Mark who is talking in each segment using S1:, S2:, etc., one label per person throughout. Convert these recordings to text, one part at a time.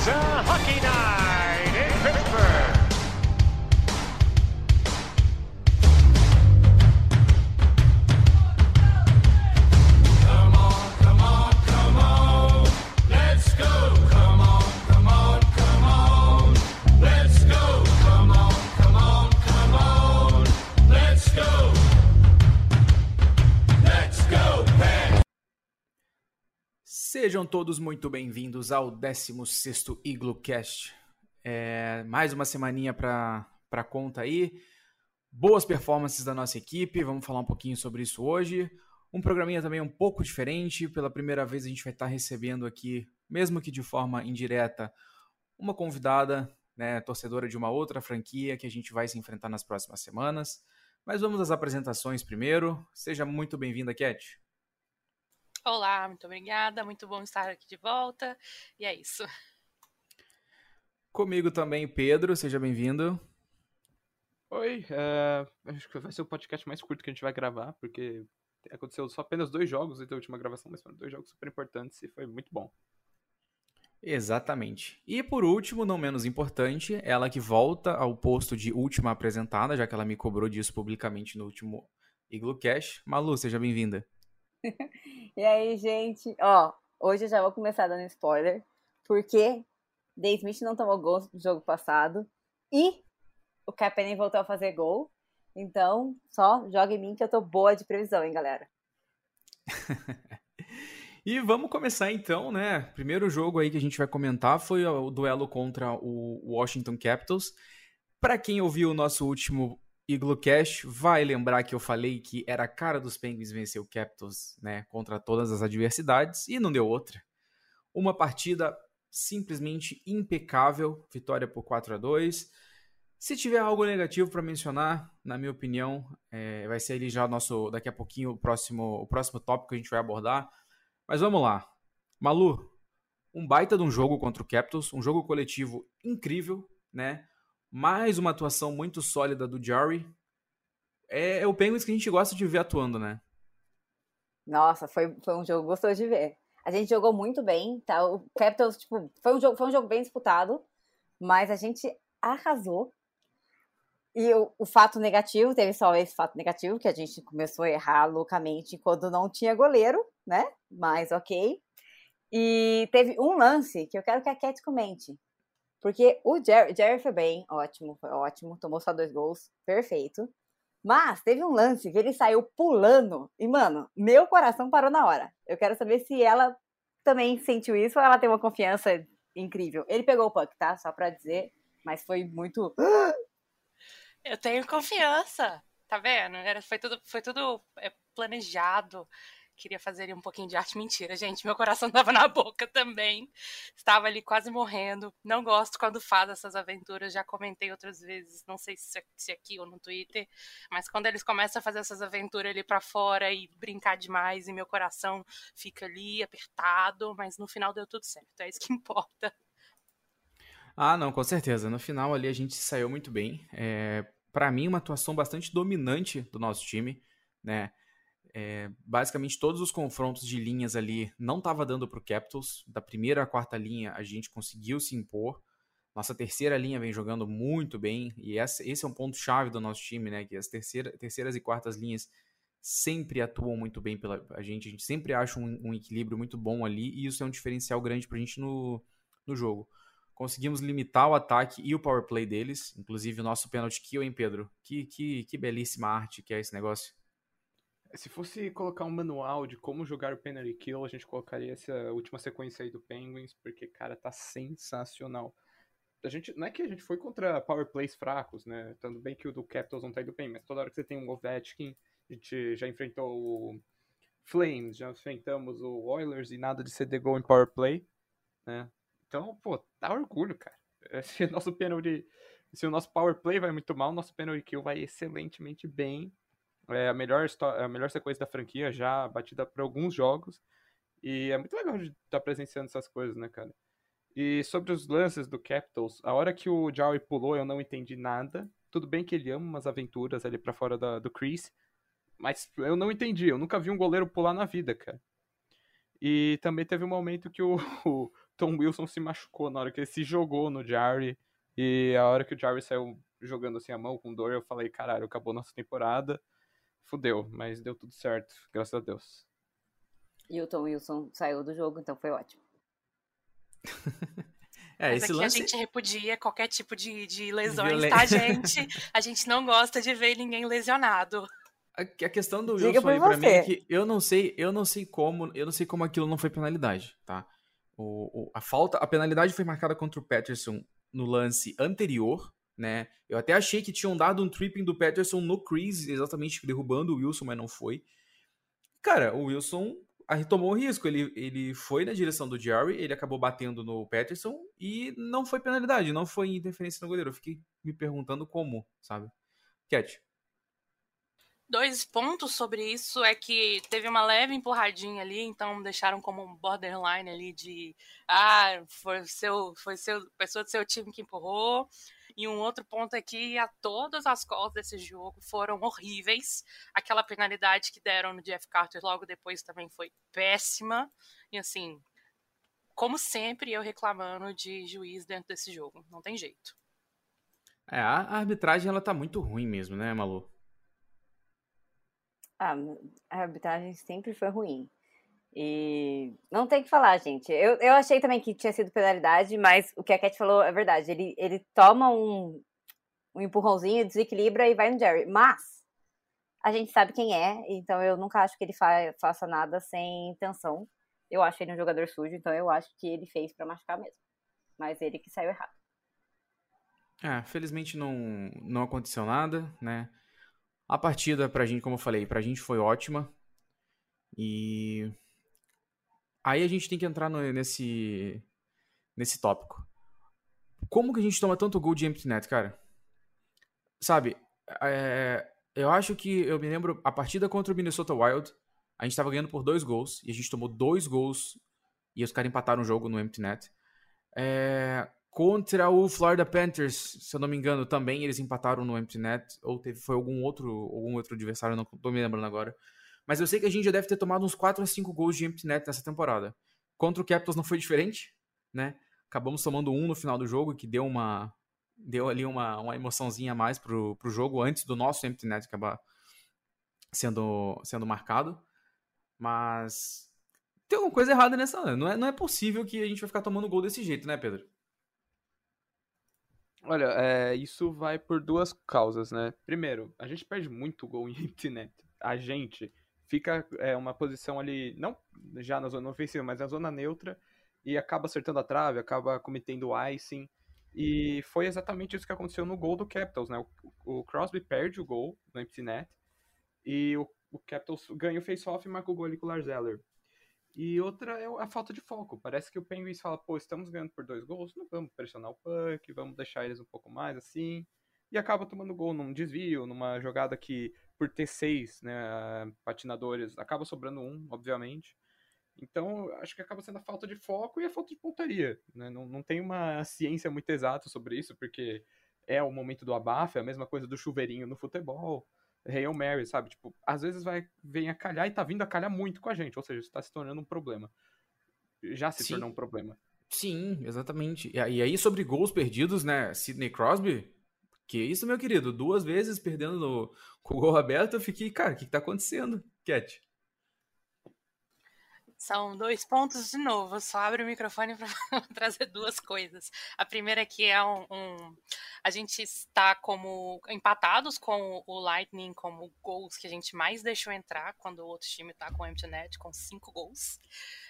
S1: It's a hockey night
S2: Sejam todos muito bem-vindos ao 16º IgloCast. É, mais uma semaninha para conta aí. Boas performances da nossa equipe, vamos falar um pouquinho sobre isso hoje. Um programinha também um pouco diferente. Pela primeira vez a gente vai estar recebendo aqui, mesmo que de forma indireta, uma convidada, né, torcedora de uma outra franquia que a gente vai se enfrentar nas próximas semanas. Mas vamos às apresentações primeiro. Seja muito bem-vinda, Cat.
S3: Olá, muito obrigada, muito bom estar aqui de volta. E é isso.
S2: Comigo também, Pedro, seja bem-vindo.
S4: Oi, é, acho que vai ser o podcast mais curto que a gente vai gravar, porque aconteceu só apenas dois jogos desde a última gravação, mas foram dois jogos super importantes e foi muito bom.
S2: Exatamente. E por último, não menos importante, ela que volta ao posto de última apresentada, já que ela me cobrou disso publicamente no último Iglu Cash. Malu, seja bem-vinda.
S5: E aí, gente? Ó, hoje eu já vou começar dando spoiler, porque Day Smith não tomou gol no jogo passado e o Kaepernick voltou a fazer gol. Então, só joga em mim que eu tô boa de previsão, hein, galera?
S2: E vamos começar então, né? Primeiro jogo aí que a gente vai comentar foi o duelo contra o Washington Capitals. Para quem ouviu o nosso último Iglo Cash, vai lembrar que eu falei que era a cara dos Penguins vencer o Capitals, né, contra todas as adversidades e não deu outra. Uma partida simplesmente impecável, vitória por 4 a 2. Se tiver algo negativo para mencionar, na minha opinião, é, vai ser ali já nosso daqui a pouquinho o próximo o próximo tópico que a gente vai abordar mas vamos lá. Malu, um baita de um jogo contra o Capitals, um jogo coletivo incrível, né? Mais uma atuação muito sólida do Jarry. É, é, o Penguins que a gente gosta de ver atuando, né?
S5: Nossa, foi, foi um jogo gostoso de ver. A gente jogou muito bem, tá? O Capitals, tipo, foi um jogo, foi um jogo bem disputado, mas a gente arrasou. E o, o, fato negativo, teve só esse fato negativo, que a gente começou a errar loucamente quando não tinha goleiro, né? Mas ok. E teve um lance que eu quero que a Cat comente. Porque o Jerry, Jerry foi bem, ótimo, foi ótimo, tomou só dois gols, perfeito. Mas teve um lance que ele saiu pulando e, mano, meu coração parou na hora. Eu quero saber se ela também sentiu isso ou ela tem uma confiança incrível. Ele pegou o puck, tá? Só pra dizer, mas foi muito.
S3: Eu tenho confiança, tá vendo? Era, foi tudo, foi tudo é, planejado queria fazer um pouquinho de arte. Mentira, gente. Meu coração estava na boca também. Estava ali quase morrendo. Não gosto quando faz essas aventuras. Já comentei outras vezes, não sei se, se aqui ou no Twitter, mas quando eles começam a fazer essas aventuras ali para fora e brincar demais, e meu coração fica ali apertado, mas no final deu tudo certo. É isso que importa.
S2: Ah, não, com certeza. No final ali a gente saiu muito bem. É, para mim, uma atuação bastante dominante do nosso time, né? É, basicamente todos os confrontos de linhas ali não estava dando para o Capitals. Da primeira à quarta linha a gente conseguiu se impor. Nossa terceira linha vem jogando muito bem e esse é um ponto chave do nosso time, né? Que as terceira, terceiras e quartas linhas sempre atuam muito bem pela a gente. A gente sempre acha um, um equilíbrio muito bom ali e isso é um diferencial grande para a gente no, no jogo. Conseguimos limitar o ataque e o power play deles, inclusive o nosso penalty kill, hein, Pedro? Que, que, que belíssima arte que é esse negócio.
S4: Se fosse colocar um manual de como jogar o Penalty Kill, a gente colocaria essa última sequência aí do Penguins, porque, cara, tá sensacional. A gente, não é que a gente foi contra power plays fracos, né? Tanto bem que o do Capitals não tá indo bem, mas toda hora que você tem um Ovechkin, a gente já enfrentou o Flames, já enfrentamos o Oilers e nada de ceder gol em power play, né? Então, pô, dá orgulho, cara. Se o nosso penalty, se o nosso power play vai muito mal, o nosso penalty kill vai excelentemente bem é a melhor, a melhor sequência da franquia, já batida por alguns jogos. E é muito legal de estar tá presenciando essas coisas, né, cara? E sobre os lances do Capitals, a hora que o Joey pulou, eu não entendi nada. Tudo bem que ele ama umas aventuras ali para fora da, do Chris, mas eu não entendi. Eu nunca vi um goleiro pular na vida, cara. E também teve um momento que o, o Tom Wilson se machucou na hora que ele se jogou no Jarry. E a hora que o Jarry saiu jogando assim a mão com dor, eu falei, caralho, acabou nossa temporada. Fudeu, mas deu tudo certo, graças a Deus.
S5: E o Tom Wilson saiu do jogo, então foi ótimo.
S3: é, Mas esse aqui lance... a gente repudia qualquer tipo de, de lesões, Violência. tá, gente? A gente não gosta de ver ninguém lesionado.
S2: A, a questão do Diga Wilson aí pra mim é que eu não sei, eu não sei como, eu não sei como aquilo não foi penalidade, tá? O, o, a falta, a penalidade foi marcada contra o Patterson no lance anterior, né? Eu até achei que tinham dado um tripping do Patterson no crease, exatamente derrubando o Wilson, mas não foi. Cara, o Wilson tomou o risco. Ele, ele foi na direção do Jerry, ele acabou batendo no Patterson e não foi penalidade, não foi interferência no goleiro. Eu fiquei me perguntando como, sabe? Cat.
S3: Dois pontos sobre isso é que teve uma leve empurradinha ali, então deixaram como um borderline ali de ah, foi seu, foi seu pessoa do seu time que empurrou. E um outro ponto é que a todas as calls desse jogo foram horríveis. Aquela penalidade que deram no Jeff Carter logo depois também foi péssima. E assim, como sempre, eu reclamando de juiz dentro desse jogo. Não tem jeito.
S2: É, a arbitragem ela tá muito ruim mesmo, né, Malu?
S5: Ah, a arbitragem sempre foi ruim. E não tem que falar, gente. Eu, eu achei também que tinha sido penalidade, mas o que a Cat falou é verdade. Ele, ele toma um, um empurrãozinho, desequilibra e vai no Jerry. Mas a gente sabe quem é, então eu nunca acho que ele fa faça nada sem intenção. Eu acho ele um jogador sujo, então eu acho que ele fez para machucar mesmo. Mas ele que saiu errado.
S2: É, felizmente não, não aconteceu nada, né? A partida pra gente, como eu falei, pra gente foi ótima. E Aí a gente tem que entrar no, nesse, nesse tópico. Como que a gente toma tanto gol de empty net, cara? Sabe, é, eu acho que eu me lembro a partida contra o Minnesota Wild, a gente tava ganhando por dois gols e a gente tomou dois gols e os caras empataram o jogo no empty net. É, contra o Florida Panthers, se eu não me engano, também eles empataram no empty net ou teve foi algum outro algum outro adversário, não tô me lembrando agora. Mas eu sei que a gente já deve ter tomado uns 4 a 5 gols de empty net nessa temporada. Contra o Capitals não foi diferente, né? Acabamos tomando um no final do jogo, que deu uma deu ali uma, uma emoçãozinha a mais pro, pro jogo antes do nosso empty net acabar sendo, sendo marcado. Mas tem alguma coisa errada nessa. Não é, não é possível que a gente vai ficar tomando gol desse jeito, né, Pedro?
S4: Olha, é, isso vai por duas causas, né? Primeiro, a gente perde muito gol em empty net. A gente, fica é, uma posição ali, não já na zona ofensiva, mas na zona neutra, e acaba acertando a trave, acaba cometendo icing. E foi exatamente isso que aconteceu no gol do Capitals, né? O, o Crosby perde o gol no empty net, e o, o Capitals ganha o face-off e marca o gol ali com o Lars Eller. E outra é a falta de foco. Parece que o Penguins fala, pô, estamos ganhando por dois gols, não vamos pressionar o puck, vamos deixar eles um pouco mais assim. E acaba tomando gol num desvio, numa jogada que por ter seis né, patinadores, acaba sobrando um, obviamente. Então, acho que acaba sendo a falta de foco e a falta de pontaria. Né? Não, não tem uma ciência muito exata sobre isso, porque é o momento do abafo, é a mesma coisa do chuveirinho no futebol. Hail Mary, sabe? Tipo, às vezes vai, vem a calhar e tá vindo a calhar muito com a gente, ou seja, isso tá se tornando um problema. Já se Sim. tornou um problema.
S2: Sim, exatamente. E aí, sobre gols perdidos, né? Sidney Crosby, que isso, meu querido, duas vezes perdendo no, com o gol aberto, eu fiquei, cara, o que, que tá acontecendo, Cat?
S3: São dois pontos de novo. Só abre o microfone para trazer duas coisas. A primeira é que é um, um, a gente está como empatados com o Lightning como gols que a gente mais deixou entrar quando o outro time está com o empty net com cinco gols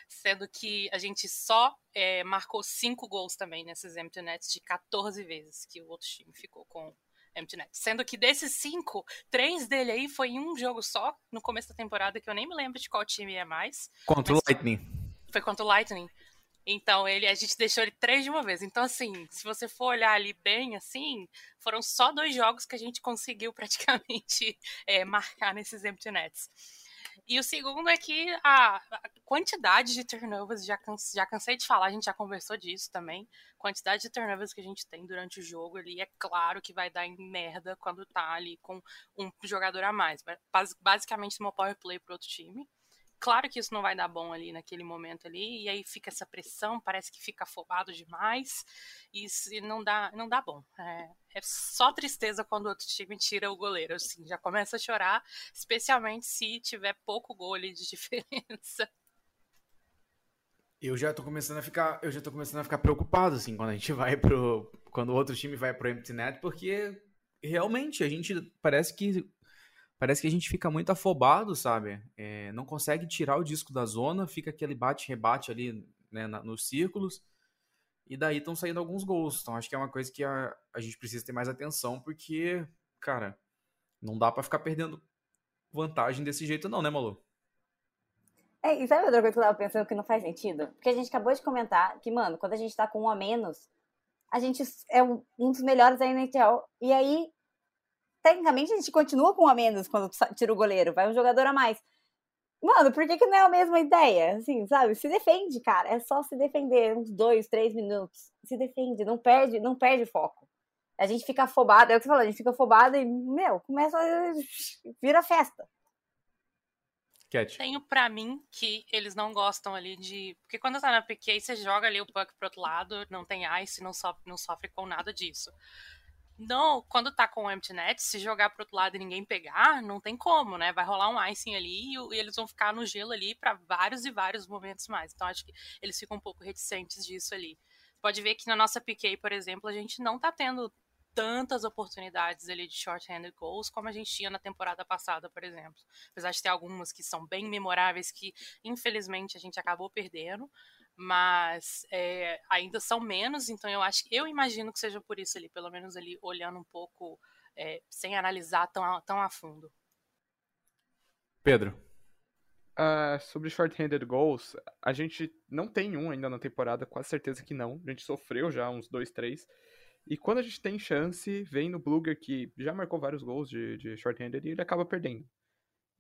S3: sendo que a gente só é, marcou cinco gols também nesses empty nets de 14 vezes que o outro time ficou com empty net. Sendo que desses cinco, três dele aí foi em um jogo só, no começo da temporada, que eu nem me lembro de qual time é mais.
S2: Contra o Lightning.
S3: Foi contra o Lightning. Então, ele, a gente deixou ele três de uma vez. Então, assim, se você for olhar ali bem, assim, foram só dois jogos que a gente conseguiu praticamente é, marcar nesses empty nets. E o segundo é que a, quantidade de turnovers, já, canse, já cansei de falar, a gente já conversou disso também. Quantidade de turnovers que a gente tem durante o jogo ali, é claro que vai dar em merda quando tá ali com um jogador a mais. Basicamente, uma power play pro outro time. Claro que isso não vai dar bom ali naquele momento ali, e aí fica essa pressão, parece que fica afobado demais, e, não dá, não dá bom. É, é, só tristeza quando outro time tira o goleiro, assim, já começa a chorar, especialmente se tiver pouco gol de diferença.
S2: Eu já tô começando a ficar, eu já tô começando a ficar preocupado assim quando a gente vai pro quando o outro time vai pro empty net, porque realmente a gente parece que parece que a gente fica muito afobado, sabe? É, não consegue tirar o disco da zona, fica aquele bate-rebate ali né, na, nos círculos, e daí estão saindo alguns gols. Então acho que é uma coisa que a, a gente precisa ter mais atenção, porque, cara, não dá para ficar perdendo vantagem desse jeito, não, né, Malu?
S5: É, e sabe outra coisa que eu tava pensando que não faz sentido? Porque a gente acabou de comentar que, mano, quando a gente tá com um a menos, a gente é um dos melhores da NHL. E aí, tecnicamente, a gente continua com um a menos quando tira o goleiro, vai um jogador a mais. Mano, por que, que não é a mesma ideia? Assim, sabe? Se defende, cara. É só se defender uns dois, três minutos. Se defende, não perde, não perde foco. A gente fica afobado, é o que você falou, a gente fica afobado e, meu, começa a. vira festa.
S3: Cat. Tenho para mim que eles não gostam ali de. Porque quando tá na PK, você joga ali o puck pro outro lado, não tem ice, não sofre, não sofre com nada disso. Não, quando tá com o empty net, se jogar pro outro lado e ninguém pegar, não tem como, né? Vai rolar um icing ali e, e eles vão ficar no gelo ali para vários e vários momentos mais. Então acho que eles ficam um pouco reticentes disso ali. Pode ver que na nossa PK, por exemplo, a gente não tá tendo tantas oportunidades ali de short-handed goals como a gente tinha na temporada passada, por exemplo. Apesar de ter algumas que são bem memoráveis que, infelizmente, a gente acabou perdendo, mas é, ainda são menos, então eu acho eu imagino que seja por isso ali, pelo menos ali olhando um pouco, é, sem analisar tão, tão a fundo.
S2: Pedro.
S4: Uh, sobre short-handed goals, a gente não tem um ainda na temporada, quase certeza que não. A gente sofreu já uns dois, três. E quando a gente tem chance, vem no Bluger que já marcou vários gols de, de short-handed e ele acaba perdendo.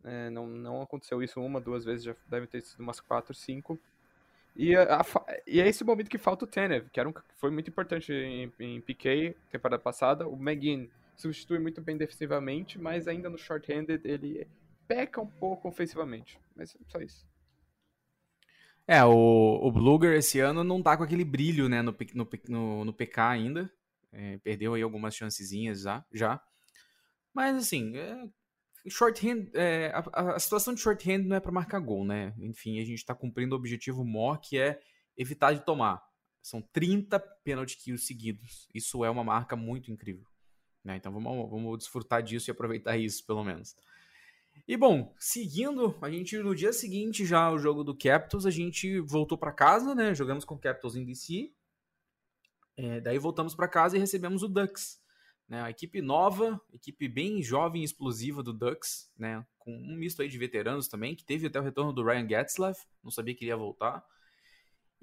S4: É, não, não aconteceu isso uma, duas vezes, já deve ter sido umas quatro, cinco. E, a, e é esse momento que falta o Tenev, que era um, foi muito importante em, em PK, temporada passada. O McGinn substitui muito bem defensivamente, mas ainda no short-handed ele peca um pouco ofensivamente. Mas só isso.
S2: É, o, o Bluger esse ano não tá com aquele brilho né, no, no, no, no PK ainda. É, perdeu aí algumas chancezinhas já. já. Mas assim, é, shorthand, é, a, a, situação de shorthand não é para marcar gol, né? Enfim, a gente está cumprindo o objetivo maior que é evitar de tomar. São 30 penalty kills seguidos. Isso é uma marca muito incrível. Né? Então vamos, vamos desfrutar disso e aproveitar isso, pelo menos. E bom, seguindo, a gente no dia seguinte já o jogo do Capitals, a gente voltou para casa, né? Jogamos com o Capitals em DC. É, daí voltamos para casa e recebemos o Ducks. Né, a equipe nova, equipe bem jovem e explosiva do Ducks, né, com um misto aí de veteranos também, que teve até o retorno do Ryan Getzlaff, não sabia que ia voltar.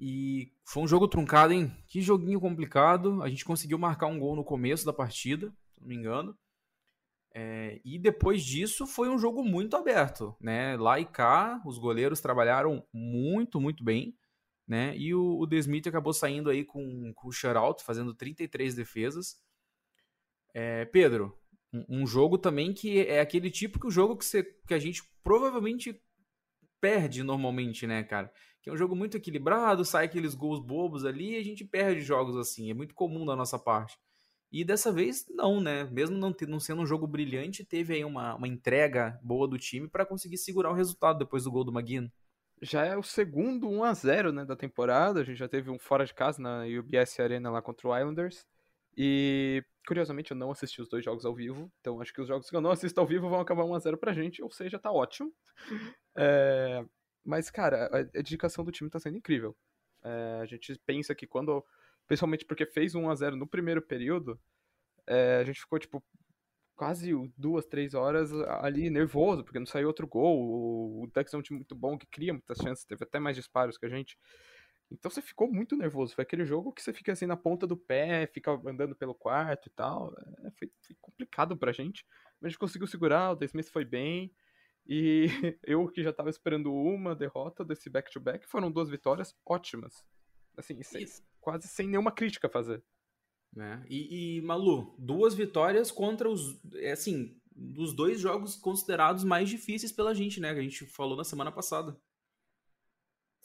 S2: E foi um jogo truncado, hein? Que joguinho complicado. A gente conseguiu marcar um gol no começo da partida, se não me engano. É, e depois disso foi um jogo muito aberto, né? Lá e cá, os goleiros trabalharam muito, muito bem né? E o, o acabou saindo aí com, com o shutout, fazendo 33 defesas. É, Pedro, um, um, jogo também que é aquele tipo que o jogo que, você, que a gente provavelmente perde normalmente, né, cara? Que é um jogo muito equilibrado, sai aqueles gols bobos ali e a gente perde jogos assim. É muito comum da nossa parte. E dessa vez, não, né? Mesmo não, ter, não sendo um jogo brilhante, teve aí uma, uma entrega boa do time para conseguir segurar o resultado depois do gol do Maguino
S4: já é o segundo 1 a 0 né, da temporada. A gente já teve um fora de casa na UBS Arena lá contra o Islanders. E curiosamente eu não assisti os dois jogos ao vivo, então acho que os jogos que eu não assisto ao vivo vão acabar 1 a 0 pra gente, ou seja, tá ótimo. É... Mas, cara, a dedicação do time tá sendo incrível. É... A gente pensa que quando. Principalmente porque fez 1 a 0 no primeiro período, é... a gente ficou tipo, quase duas, três horas ali nervoso, porque não saiu outro gol. O Ducks é um time muito bom que cria muitas chances, teve até mais disparos que a gente. Então você ficou muito nervoso. Foi aquele jogo que você fica assim na ponta do pé, fica andando pelo quarto e tal. É, foi, foi, complicado pra gente. Mas a gente conseguiu segurar, o The Smith foi bem. E eu que já tava esperando uma derrota desse back-to-back, -back, foram duas vitórias ótimas. Assim, sem, quase sem nenhuma crítica a fazer.
S2: Né? E, e, Malu, duas vitórias contra os. É assim, dos dois jogos considerados mais difíceis pela gente, né? Que a gente falou na semana passada.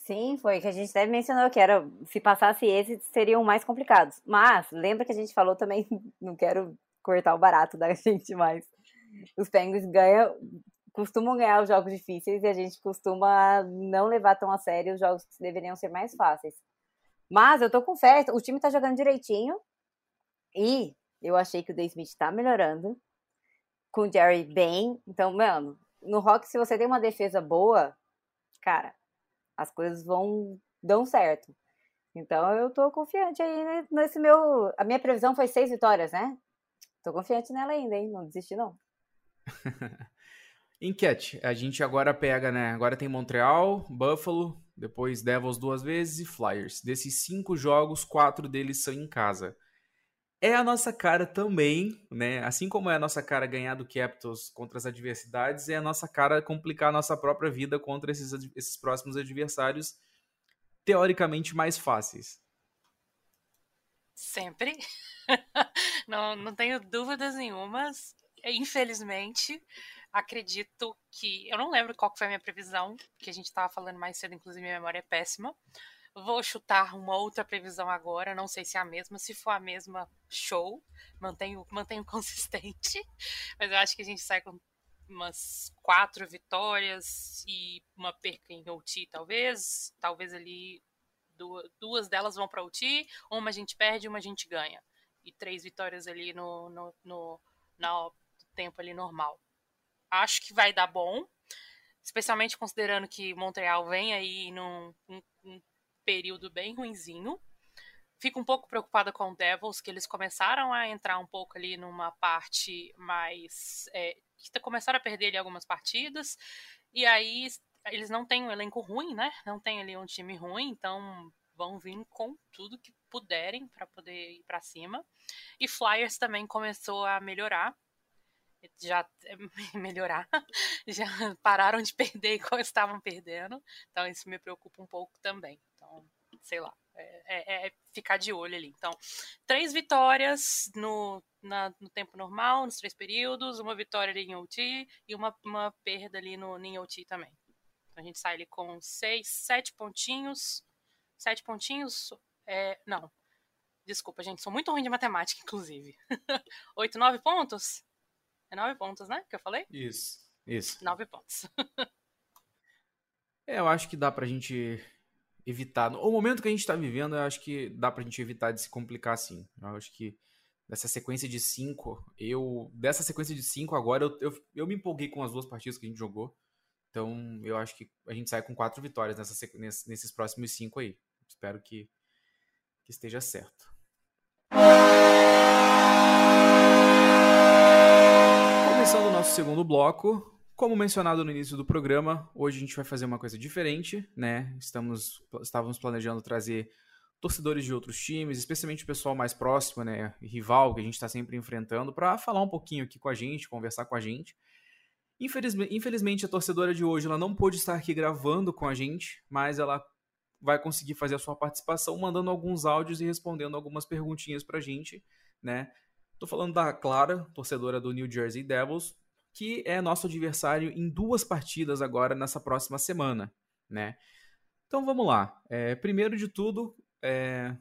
S5: Sim, foi que a gente até mencionou que era se passasse esses seriam mais complicados. Mas lembra que a gente falou também, não quero cortar o barato da gente, mas os Penguins ganham, costumam ganhar os jogos difíceis e a gente costuma não levar tão a sério os jogos que deveriam ser mais fáceis. Mas eu tô com fé, o time tá jogando direitinho e eu achei que o Day Smith tá melhorando com o Jerry bem. Então, mano, no rock, se você tem uma defesa boa, cara, as coisas vão dão certo. Então eu tô confiante aí nesse meu. A minha previsão foi seis vitórias, né? Tô confiante nela ainda, hein? Não desisti, não.
S2: Enquete. A gente agora pega, né? Agora tem Montreal, Buffalo, depois Devils duas vezes e Flyers. Desses cinco jogos, quatro deles são em casa. É a nossa cara também, né? Assim como é a nossa cara ganhar do Capitals contra as adversidades, é a nossa cara complicar a nossa própria vida contra esses, esses próximos adversários teoricamente mais fáceis.
S3: Sempre. não, não tenho dúvidas nenhumas. Infelizmente, acredito que. Eu não lembro qual foi a minha previsão, que a gente estava falando mais cedo, inclusive minha memória é péssima. Vou chutar uma outra previsão agora, não sei se é a mesma. Se for a mesma, show. Mantenho, mantenho consistente. Mas eu acho que a gente sai com umas quatro vitórias e uma perca em OT, talvez. Talvez ali duas, delas vão para OT, uma a gente perde, uma a gente ganha. E três vitórias ali no, no, no, no tempo ali normal. Acho que vai dar bom, especialmente considerando que Montreal vem aí num, num período bem ruinzinho. Fico um pouco preocupada com o Devils, que eles começaram a entrar um pouco ali numa parte mais. É, começaram a perder ali algumas partidas. E aí eles não têm um elenco ruim, né? Não tem ali um time ruim, então vão vir com tudo que puderem para poder ir para cima. E Flyers também começou a melhorar. Já melhorar, já pararam de perder igual estavam perdendo, então isso me preocupa um pouco também sei lá. É, é, é, ficar de olho ali. Então, três vitórias no, na, no tempo normal, nos três períodos, uma vitória ali em OT e uma, uma perda ali no em OT também. Então, a gente sai ali com seis, sete pontinhos. Sete pontinhos. É, não. Desculpa, gente, sou muito ruim de matemática, inclusive. Oito, nove pontos? É nove pontos, né? Que eu falei?
S2: Isso, isso.
S3: Nove pontos.
S2: é, eu acho que dá pra gente evitar. O momento que a gente está vivendo, eu acho que dá pra gente evitar de se complicar assim. Eu acho que dessa sequência de cinco, eu. Dessa sequência de cinco agora, eu, eu, eu me empolguei com as duas partidas que a gente jogou. Então, eu acho que a gente sai com quatro vitórias nessa, nesses próximos cinco aí. Espero que, que esteja certo. Segundo bloco, como mencionado no início do programa, hoje a gente vai fazer uma coisa diferente, né? Estamos, estávamos planejando trazer torcedores de outros times, especialmente o pessoal mais próximo, né, rival que a gente está sempre enfrentando, para falar um pouquinho aqui com a gente, conversar com a gente. Infelizmente, infelizmente, a torcedora de hoje ela não pôde estar aqui gravando com a gente, mas ela vai conseguir fazer a sua participação mandando alguns áudios e respondendo algumas perguntinhas para a gente, né? Tô falando da Clara, torcedora do New Jersey Devils, que é nosso adversário em duas partidas agora nessa próxima semana, né? Então vamos lá. É, primeiro de tudo, é,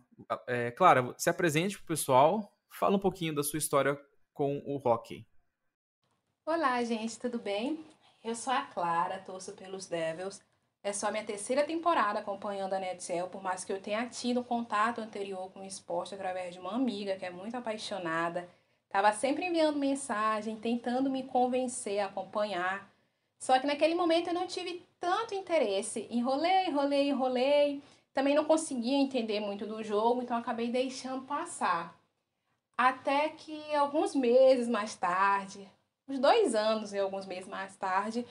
S2: é, Clara, se apresente para o pessoal, fala um pouquinho da sua história com o hockey.
S6: Olá, gente, tudo bem? Eu sou a Clara, torço pelos Devils. É só minha terceira temporada acompanhando a Netcel, por mais que eu tenha tido contato anterior com o esporte através de uma amiga que é muito apaixonada Estava sempre enviando mensagem, tentando me convencer a acompanhar. Só que naquele momento eu não tive tanto interesse. Enrolei, enrolei, enrolei. Também não conseguia entender muito do jogo, então acabei deixando passar. Até que alguns meses mais tarde, uns dois anos e alguns meses mais tarde,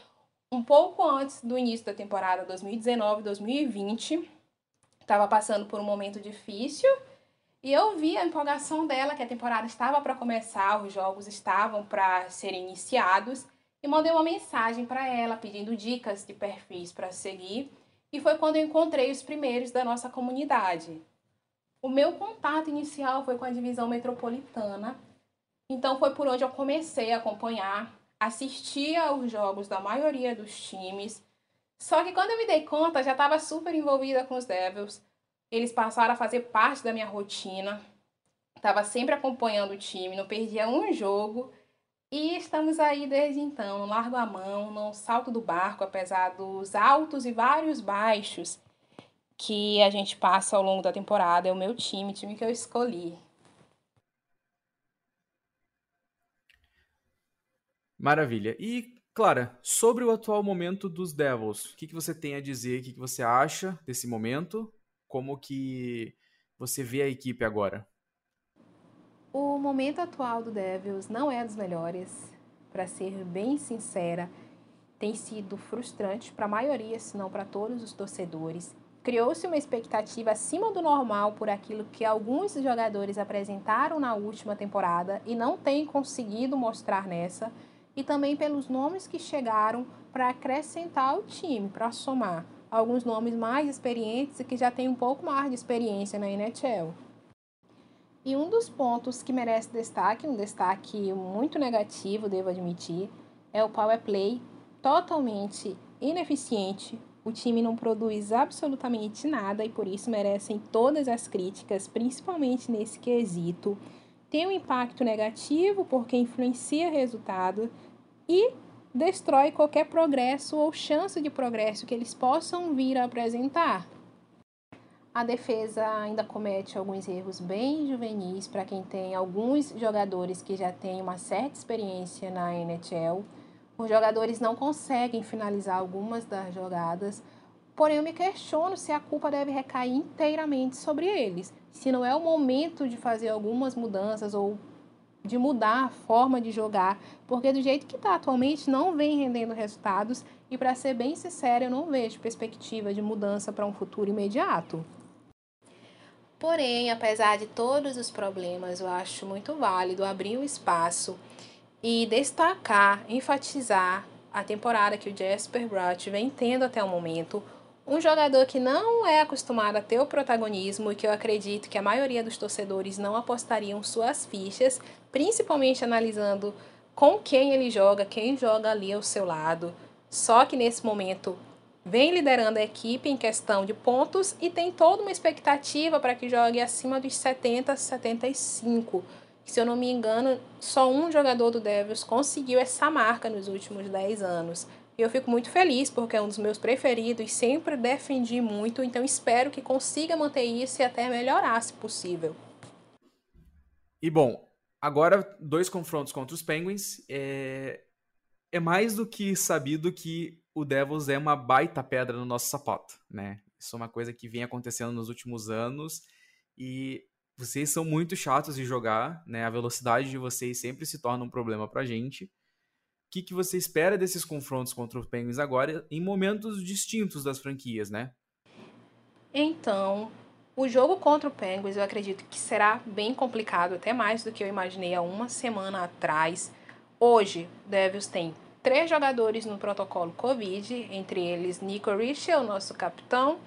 S6: um pouco antes do início da temporada 2019-2020, estava passando por um momento difícil e eu vi a empolgação dela, que a temporada estava para começar, os jogos estavam para serem iniciados, e mandei uma mensagem para ela pedindo dicas de perfis para seguir, e foi quando eu encontrei os primeiros da nossa comunidade. O meu contato inicial foi com a divisão metropolitana, então foi por onde eu comecei a acompanhar, assistia aos jogos da maioria dos times, Só que quando eu me dei conta, já estava super envolvida com os Devils. Eles passaram a fazer parte da minha rotina. Estava sempre acompanhando o time, não perdia um jogo. E estamos aí desde então, no largo a mão, no salto do barco, apesar dos altos e vários baixos que a gente passa ao longo da temporada. É o meu time, time que eu escolhi.
S2: Maravilha. E, Clara, sobre o atual momento dos Devils, o que, que você tem a dizer? O que, que você acha desse momento? Como que você vê a equipe agora?
S6: O momento atual do Devils não é dos melhores. Para ser bem sincera, tem sido frustrante para a maioria, se não para todos os torcedores. Criou-se uma expectativa acima do normal por aquilo que alguns jogadores apresentaram na última temporada e não têm conseguido mostrar nessa e também pelos nomes que chegaram para acrescentar ao time, para somar alguns nomes mais experientes e que já têm um pouco mais de experiência na NHL. E um dos pontos que merece destaque, um destaque muito negativo, devo admitir, é o power play totalmente ineficiente. O time não produz absolutamente nada e por isso merecem todas as críticas, principalmente nesse quesito tem um impacto negativo porque influencia resultado e destrói qualquer progresso ou chance de progresso que eles possam vir a apresentar. A defesa ainda comete alguns erros bem juvenis para quem tem alguns jogadores que já têm uma certa experiência na NHL. Os jogadores não conseguem finalizar algumas das jogadas, porém eu me questiono se a culpa deve recair inteiramente sobre eles se não é o momento de fazer algumas mudanças ou de mudar a forma de jogar, porque do jeito que está atualmente não vem rendendo resultados e para ser bem sincero, eu não vejo perspectiva de mudança para um futuro imediato. Porém, apesar de todos os problemas, eu acho muito válido abrir um espaço e destacar, enfatizar a temporada que o Jasper Bratt vem tendo até o momento, um jogador que não é acostumado a ter o protagonismo e que eu acredito que a maioria dos torcedores não apostariam suas fichas, principalmente analisando com quem ele joga, quem joga ali ao seu lado. Só que nesse momento vem liderando a equipe em questão de pontos e tem toda uma expectativa para que jogue acima dos 70, 75. Se eu não me engano, só um jogador do Devils conseguiu essa marca nos últimos 10 anos. E eu fico muito feliz porque é um dos meus preferidos, sempre defendi muito, então espero que consiga manter isso e até melhorar se possível.
S2: E bom, agora dois confrontos contra os Penguins. É, é mais do que sabido que o Devils é uma baita pedra no nosso sapato, né? Isso é uma coisa que vem acontecendo nos últimos anos e vocês são muito chatos de jogar, né? A velocidade de vocês sempre se torna um problema pra gente que, que você espera desses confrontos contra os Penguins agora em momentos distintos das franquias, né?
S6: Então, o jogo contra o Penguins eu acredito que será bem complicado, até mais do que eu imaginei há uma semana atrás. Hoje, Devils tem três jogadores no protocolo Covid, entre eles Nico Richie, o nosso capitão,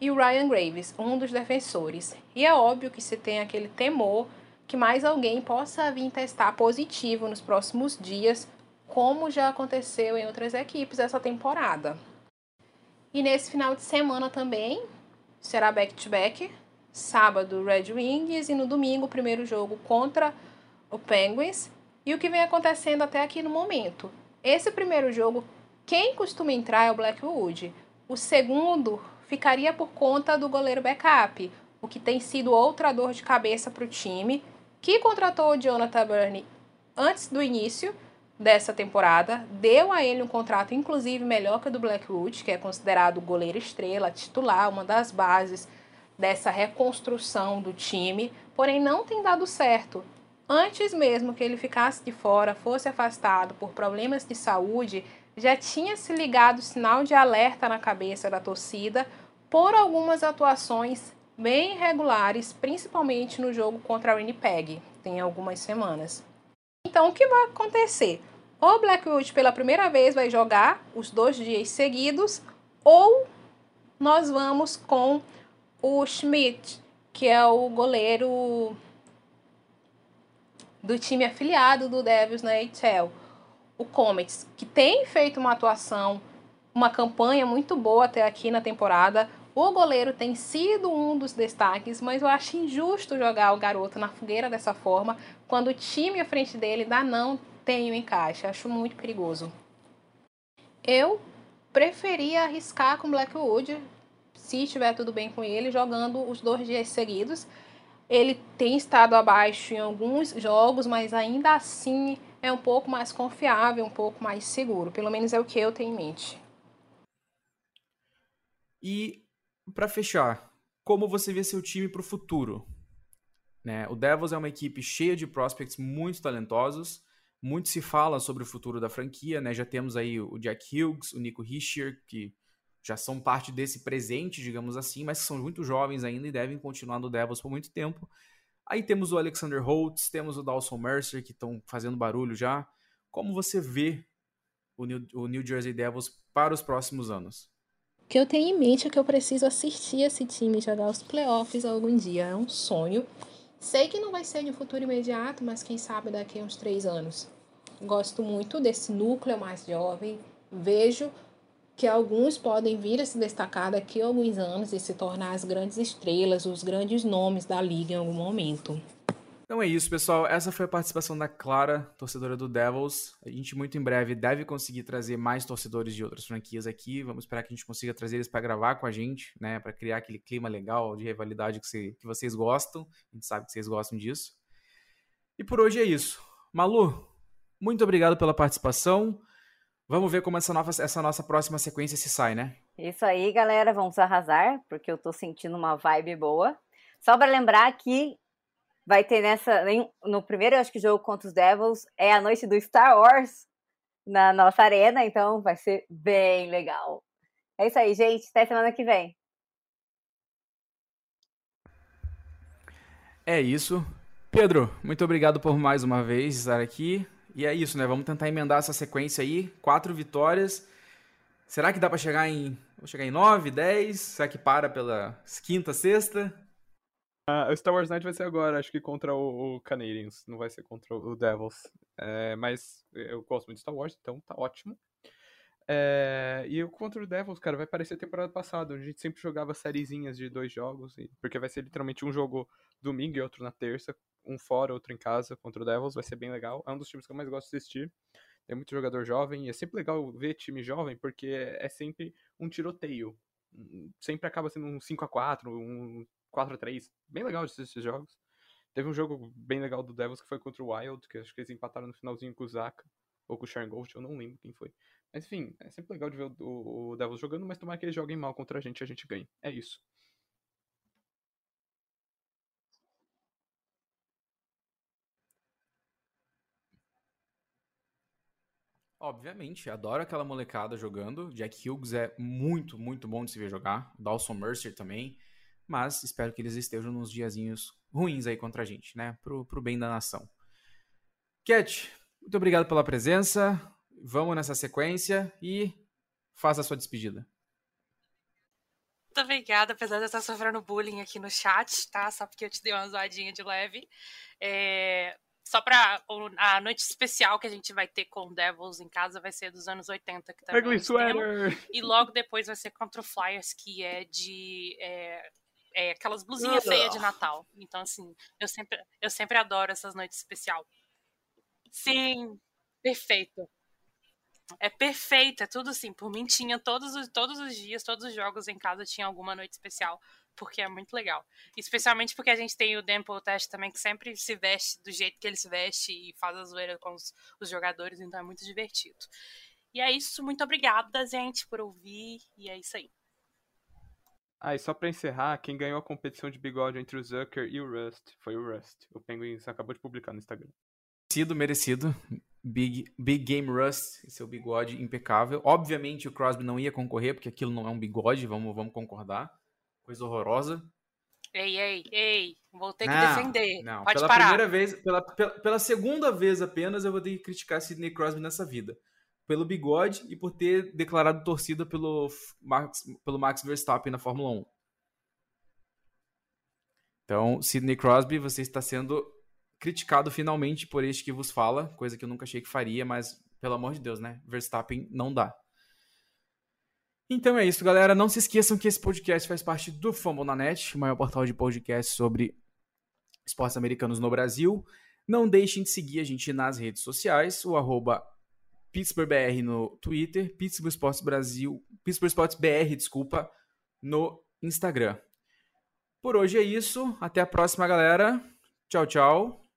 S6: e o Ryan Graves, um dos defensores. E é óbvio que se tem aquele temor que mais alguém possa vir testar positivo nos próximos dias como já aconteceu em outras equipes essa temporada. E nesse final de semana também será back-to-back, -back, sábado Red Wings e no domingo o primeiro jogo contra o Penguins. E o que vem acontecendo até aqui no momento? Esse primeiro jogo, quem costuma entrar é o Blackwood. O segundo ficaria por conta do goleiro backup, o que tem sido outra dor de cabeça para o time, que contratou o Jonathan Burney antes do início dessa temporada, deu a ele um contrato inclusive melhor que o do Blackwood, que é considerado o goleiro estrela, titular, uma das bases dessa reconstrução do time, porém não tem dado certo. Antes mesmo que ele ficasse de fora, fosse afastado por problemas de saúde, já tinha se ligado sinal de alerta na cabeça da torcida por algumas atuações bem irregulares, principalmente no jogo contra a Winnipeg, tem algumas semanas. Então, o que vai acontecer? O Blackwood pela primeira vez vai jogar os dois dias seguidos, ou nós vamos com o Schmidt, que é o goleiro do time afiliado do Devils na AHL, o Comets, que tem feito uma atuação uma campanha muito boa até aqui na temporada. O goleiro tem sido um dos destaques, mas eu acho injusto jogar o garoto na fogueira dessa forma, quando o time à frente dele ainda não tem o encaixe. Acho muito perigoso. Eu preferia arriscar com Blackwood, se estiver tudo bem com ele, jogando os dois dias seguidos. Ele tem estado abaixo em alguns jogos, mas ainda assim é um pouco mais confiável, um pouco mais seguro. Pelo menos é o que eu tenho em mente.
S2: E para fechar, como você vê seu time para o futuro? Né? O Devils é uma equipe cheia de prospects muito talentosos. Muito se fala sobre o futuro da franquia, né? Já temos aí o Jack Hughes, o Nico Hischier, que já são parte desse presente, digamos assim, mas são muito jovens ainda e devem continuar no Devils por muito tempo. Aí temos o Alexander Holtz, temos o Dawson Mercer, que estão fazendo barulho já. Como você vê o New, o New Jersey Devils para os próximos anos?
S6: O que eu tenho em mente é que eu preciso assistir esse time jogar os playoffs algum dia. É um sonho. Sei que não vai ser de futuro imediato, mas quem sabe daqui a uns três anos. Gosto muito desse núcleo mais jovem. Vejo que alguns podem vir a se destacar daqui a alguns anos e se tornar as grandes estrelas, os grandes nomes da liga em algum momento.
S2: Então é isso, pessoal. Essa foi a participação da Clara, torcedora do Devils. A gente muito em breve deve conseguir trazer mais torcedores de outras franquias aqui. Vamos esperar que a gente consiga trazer eles para gravar com a gente, né, para criar aquele clima legal de rivalidade que, você, que vocês gostam. A gente sabe que vocês gostam disso. E por hoje é isso. Malu, muito obrigado pela participação. Vamos ver como essa, nova, essa nossa próxima sequência se sai, né?
S5: Isso aí, galera. Vamos arrasar, porque eu tô sentindo uma vibe boa. Só para lembrar que vai ter nessa. No primeiro, acho que jogo contra os Devils é a noite do Star Wars na nossa arena, então vai ser bem legal. É isso aí, gente. Até semana que vem.
S2: É isso. Pedro, muito obrigado por mais uma vez estar aqui. E é isso, né? Vamos tentar emendar essa sequência aí. Quatro vitórias. Será que dá para chegar em. Vou chegar em nove, dez? Será que para pela quinta, sexta?
S4: Uh, o Star Wars Night vai ser agora, acho que contra o, o Canadiens, não vai ser contra o Devils. É, mas eu gosto muito de Star Wars, então tá ótimo. É, e o contra o Devils, cara, vai parecer a temporada passada, onde a gente sempre jogava sériezinhas de dois jogos, porque vai ser literalmente um jogo domingo e outro na terça, um fora, outro em casa contra o Devils, vai ser bem legal. É um dos times que eu mais gosto de assistir. Tem muito jogador jovem, e é sempre legal ver time jovem, porque é sempre um tiroteio. Sempre acaba sendo um 5 a 4 um 4 a 3 Bem legal esses jogos. Teve um jogo bem legal do Devils que foi contra o Wild, que acho que eles empataram no finalzinho com o Zaka, ou com o Sharon Gold, eu não lembro quem foi. Mas enfim, é sempre legal de ver o, o Devils jogando, mas tomara que eles joguem mal contra a gente e a gente ganhe. É isso.
S2: Obviamente, adoro aquela molecada jogando. Jack Hughes é muito, muito bom de se ver jogar. Dawson Mercer também. Mas espero que eles estejam nos diazinhos ruins aí contra a gente, né? Pro, pro bem da nação. Cat, muito obrigado pela presença. Vamos nessa sequência e faça a sua despedida.
S3: Muito obrigada, apesar de eu estar sofrendo bullying aqui no chat, tá? Só porque eu te dei uma zoadinha de leve. É só pra a noite especial que a gente vai ter com o Devils em casa vai ser dos anos 80, que também
S4: Ugly sweater.
S3: E logo depois vai ser contra o Flyers, que é de. É, é aquelas blusinhas feias de Natal. Então, assim, eu sempre, eu sempre adoro essas noites especial. Sim, perfeito. É perfeito, é tudo assim. Por mim, tinha todos os, todos os dias, todos os jogos em casa tinha alguma noite especial porque é muito legal. Especialmente porque a gente tem o Dempo Test também, que sempre se veste do jeito que ele se veste e faz a zoeira com os, os jogadores, então é muito divertido. E é isso, muito obrigada, gente, por ouvir, e é isso aí.
S4: Ah, e só pra encerrar, quem ganhou a competição de bigode entre o Zucker e o Rust foi o Rust. O Penguin acabou de publicar no Instagram.
S2: Merecido, merecido. Big, Big Game Rust, seu bigode impecável. Obviamente o Crosby não ia concorrer, porque aquilo não é um bigode, vamos, vamos concordar coisa horrorosa.
S3: Ei, ei, ei, vou ter que não, defender.
S2: Não,
S3: Pode
S2: pela
S3: parar.
S2: primeira vez, pela, pela, pela, segunda vez apenas, eu vou ter que criticar Sidney Crosby nessa vida. Pelo bigode e por ter declarado torcida pelo Max, pelo Max Verstappen na Fórmula 1. Então, Sidney Crosby, você está sendo criticado finalmente por este que vos fala, coisa que eu nunca achei que faria, mas pelo amor de Deus, né? Verstappen não dá. Então é isso, galera. Não se esqueçam que esse podcast faz parte do Fumble na Net, o maior portal de podcast sobre esportes americanos no Brasil. Não deixem de seguir a gente nas redes sociais, o arroba PittsburghBR no Twitter, Pittsburgh Sports Brasil, Pittsburgh Sports BR, desculpa, no Instagram. Por hoje é isso. Até a próxima, galera. Tchau, tchau.